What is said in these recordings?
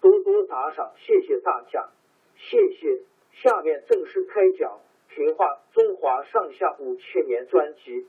多多打赏，谢谢大家，谢谢。下面正式开讲《评话中华上下五千年》专辑。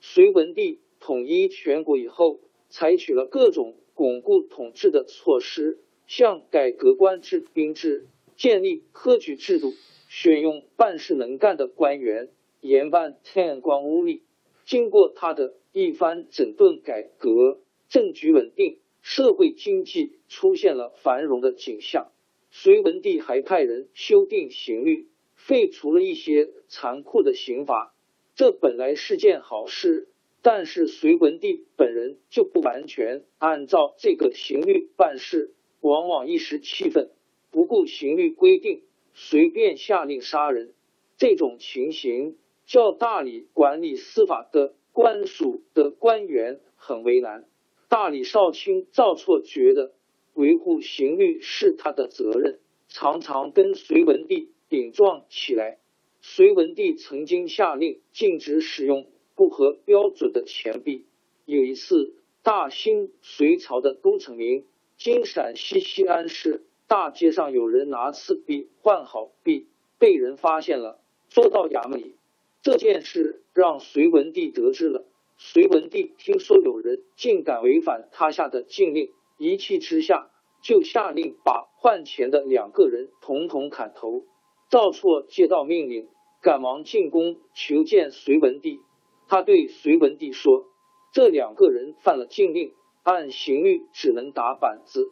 隋文帝统一全国以后，采取了各种巩固统治的措施，像改革官制兵制，建立科举制度，选用办事能干的官员，严办天官污吏。经过他的一番整顿改革，政局稳定，社会经济出现了繁荣的景象。隋文帝还派人修订刑律，废除了一些残酷的刑罚。这本来是件好事，但是隋文帝本人就不完全按照这个刑律办事，往往一时气愤，不顾刑律规定，随便下令杀人。这种情形。叫大理管理司法的官署的官员很为难。大理少卿赵错觉得维护刑律是他的责任，常常跟隋文帝顶撞起来。隋文帝曾经下令禁止使用不合标准的钱币。有一次，大兴隋朝的都城名今陕西西安市大街上有人拿次币换好币，被人发现了，捉到衙门里。这件事让隋文帝得知了。隋文帝听说有人竟敢违反他下的禁令，一气之下就下令把换钱的两个人统统砍头。赵错接到命令，赶忙进宫求见隋文帝。他对隋文帝说：“这两个人犯了禁令，按刑律只能打板子，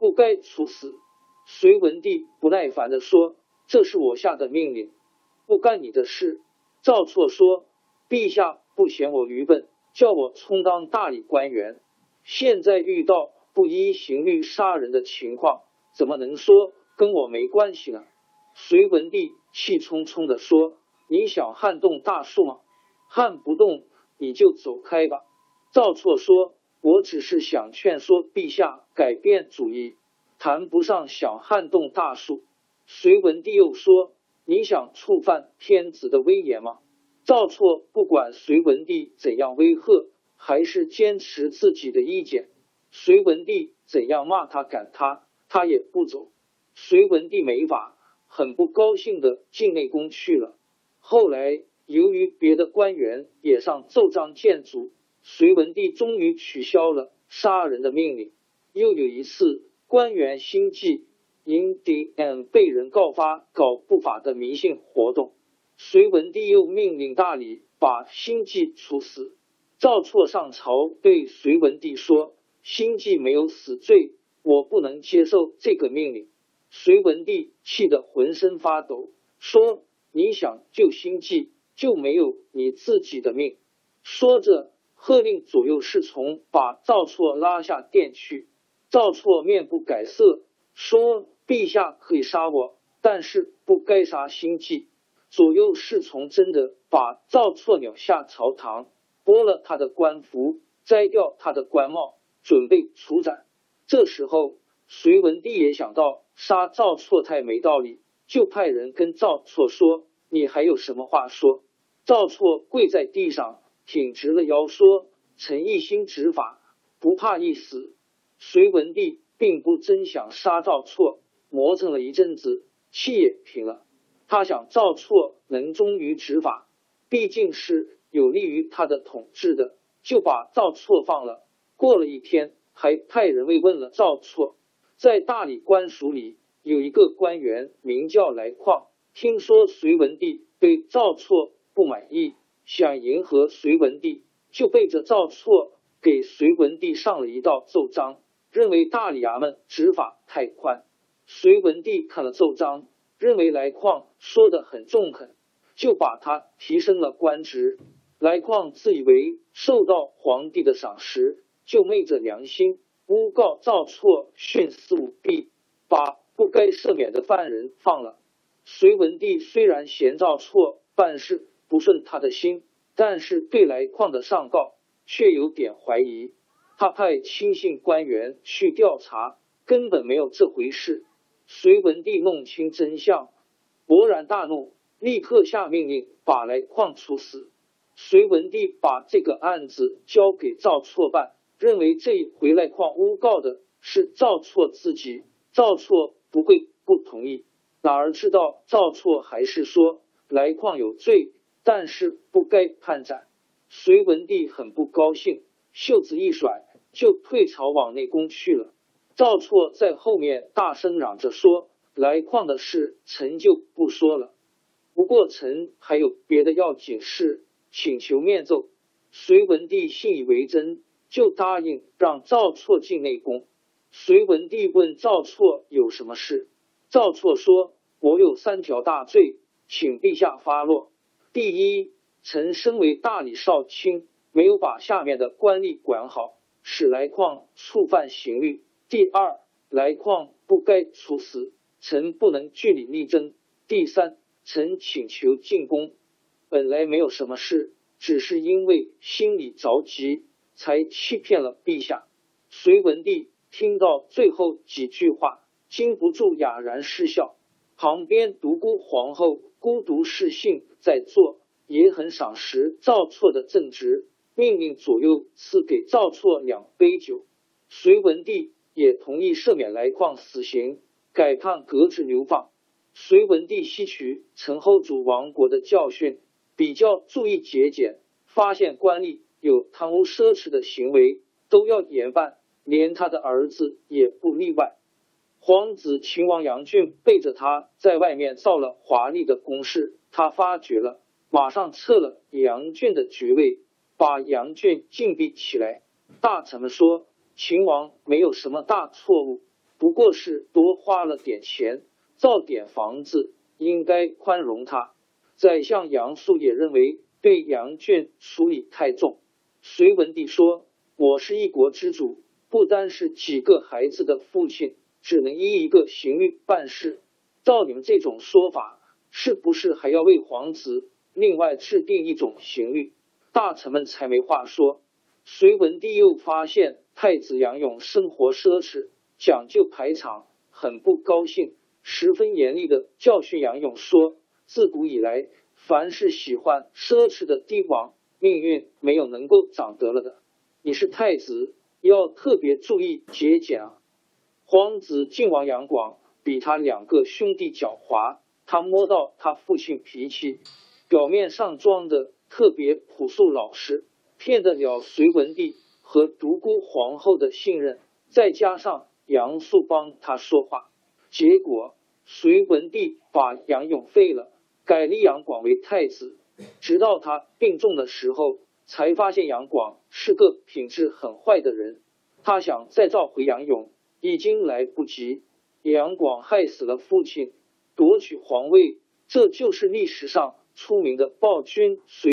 不该处死。”隋文帝不耐烦的说：“这是我下的命令，不干你的事。”赵绰说：“陛下不嫌我愚笨，叫我充当大理官员。现在遇到不依刑律杀人的情况，怎么能说跟我没关系呢？”隋文帝气冲冲的说：“你想撼动大树吗？撼不动，你就走开吧。”赵绰说：“我只是想劝说陛下改变主意，谈不上想撼动大树。”隋文帝又说。你想触犯天子的威严吗？赵错不管隋文帝怎样威吓，还是坚持自己的意见。隋文帝怎样骂他赶他，他也不走。隋文帝没法，很不高兴的进内宫去了。后来由于别的官员也上奏章谏阻，隋文帝终于取消了杀人的命令。又有一次，官员心计。因 D.N 被人告发搞不法的迷信活动，隋文帝又命令大理把辛纪处死。赵错上朝对隋文帝说：“辛纪没有死罪，我不能接受这个命令。”隋文帝气得浑身发抖，说：“你想救辛纪，就没有你自己的命。”说着，喝令左右侍从把赵错拉下殿去。赵错面不改色，说。陛下可以杀我，但是不该杀心计。左右侍从真的把赵错鸟下朝堂，剥了他的官服，摘掉他的官帽，准备处斩。这时候，隋文帝也想到杀赵错太没道理，就派人跟赵错说：“你还有什么话说？”赵错跪在地上，挺直了腰说：“臣一心执法，不怕一死。”隋文帝并不真想杀赵错，磨蹭了一阵子，气也平了。他想赵错能忠于执法，毕竟是有利于他的统治的，就把赵错放了。过了一天。还派人慰问了赵错，在大理官署里有一个官员名叫来况，听说隋文帝对赵错不满意，想迎合隋文帝，就背着赵错给隋文帝上了一道奏章，认为大理衙门执法太宽。隋文帝看了奏章，认为来况说的很中肯，就把他提升了官职。来况自以为受到皇帝的赏识。就昧着良心诬告赵错徇私舞弊，把不该赦免的犯人放了。隋文帝虽然嫌赵错办事不顺他的心，但是对来况的上告却有点怀疑。他派亲信官员去调查，根本没有这回事。隋文帝弄清真相，勃然大怒，立刻下命令把来况处死。隋文帝把这个案子交给赵错办。认为这回来况诬告的是赵错自己，赵错不会不同意。哪儿知道赵错还是说来况有罪，但是不该判斩。隋文帝很不高兴，袖子一甩就退朝往内宫去了。赵错在后面大声嚷着说：“来况的事，臣就不说了。不过臣还有别的要紧事，请求面奏。”隋文帝信以为真。就答应让赵错进内宫。隋文帝问赵错有什么事，赵错说：“我有三条大罪，请陛下发落。第一，臣身为大理少卿，没有把下面的官吏管好，使来况触犯刑律；第二，来况不该处死，臣不能据理力争；第三，臣请求进宫，本来没有什么事，只是因为心里着急。”才欺骗了陛下。隋文帝听到最后几句话，禁不住哑然失笑。旁边独孤皇后孤独侍幸在做，也很赏识赵错的正直，命令左右赐给赵错两杯酒。隋文帝也同意赦免来况死刑，改判革职流放。隋文帝吸取陈后主亡国的教训，比较注意节俭，发现官吏。有贪污奢侈的行为都要严办，连他的儿子也不例外。皇子秦王杨俊背着他在外面造了华丽的宫室，他发觉了，马上撤了杨俊的爵位，把杨俊禁闭起来。大臣们说，秦王没有什么大错误，不过是多花了点钱造点房子，应该宽容他。宰相杨素也认为对杨俊处理太重。隋文帝说：“我是一国之主，不单是几个孩子的父亲，只能依一个刑律办事。照你们这种说法，是不是还要为皇子另外制定一种刑律？”大臣们才没话说。隋文帝又发现太子杨勇生活奢侈，讲究排场，很不高兴，十分严厉的教训杨勇说：“自古以来，凡是喜欢奢侈的帝王。”命运没有能够长得了的，你是太子，要特别注意节俭啊！皇子晋王杨广比他两个兄弟狡猾，他摸到他父亲脾气，表面上装的特别朴素老实，骗得了隋文帝和独孤皇后的信任，再加上杨素帮他说话，结果隋文帝把杨勇废了，改立杨广为太子。直到他病重的时候，才发现杨广是个品质很坏的人。他想再召回杨勇，已经来不及。杨广害死了父亲，夺取皇位，这就是历史上出名的暴君。隋